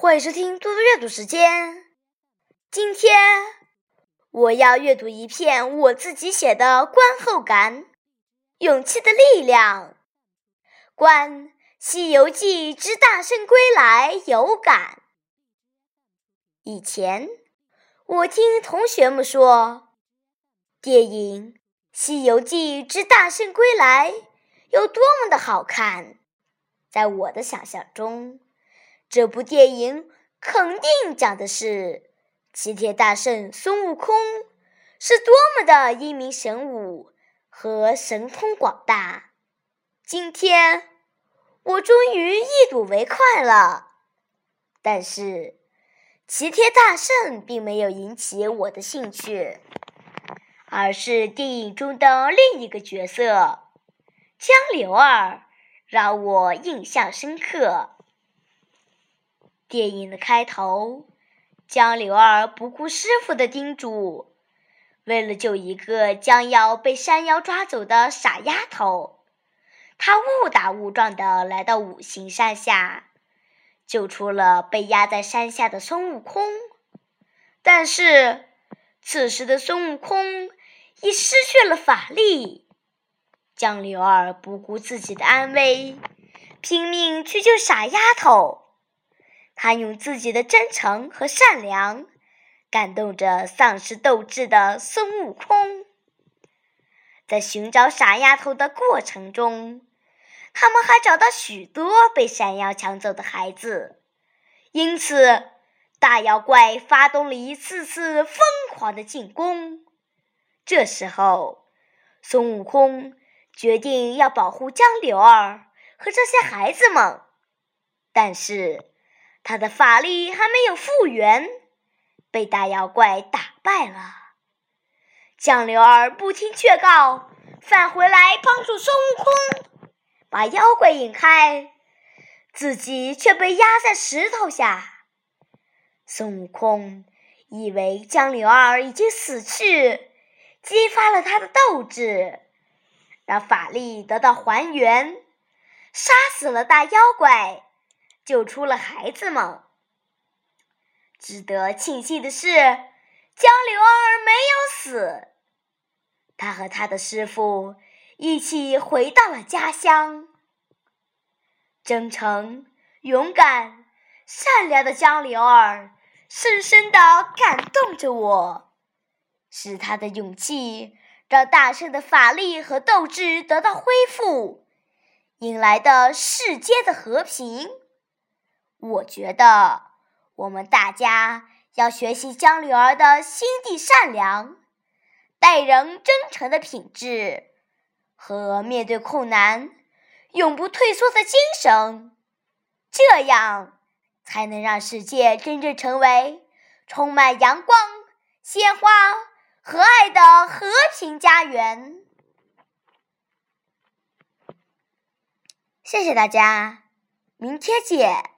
欢迎收听多多阅读时间。今天我要阅读一篇我自己写的观后感：勇气的力量。观《西游记之大圣归来》有感。以前我听同学们说，电影《西游记之大圣归来》有多么的好看。在我的想象中。这部电影肯定讲的是齐天大圣孙悟空是多么的英明神武和神通广大。今天我终于一睹为快了，但是齐天大圣并没有引起我的兴趣，而是电影中的另一个角色江流儿让我印象深刻。电影的开头，江流儿不顾师傅的叮嘱，为了救一个将要被山妖抓走的傻丫头，她误打误撞的来到五行山下，救出了被压在山下的孙悟空。但是，此时的孙悟空已失去了法力，江流儿不顾自己的安危，拼命去救傻丫头。他用自己的真诚和善良，感动着丧失斗志的孙悟空。在寻找傻丫头的过程中，他们还找到许多被山妖抢走的孩子，因此大妖怪发动了一次次疯狂的进攻。这时候，孙悟空决定要保护江流儿和这些孩子们，但是。他的法力还没有复原，被大妖怪打败了。江流儿不听劝告，返回来帮助孙悟空，把妖怪引开，自己却被压在石头下。孙悟空以为江流儿已经死去，激发了他的斗志，让法力得到还原，杀死了大妖怪。救出了孩子们。值得庆幸的是，江流儿没有死，他和他的师傅一起回到了家乡。真诚、勇敢、善良的江流儿，深深的感动着我。是他的勇气，让大圣的法力和斗志得到恢复，引来的世间的和平。我觉得我们大家要学习江柳儿的心地善良、待人真诚的品质和面对困难永不退缩的精神，这样才能让世界真正成为充满阳光、鲜花和爱的和平家园。谢谢大家，明天见。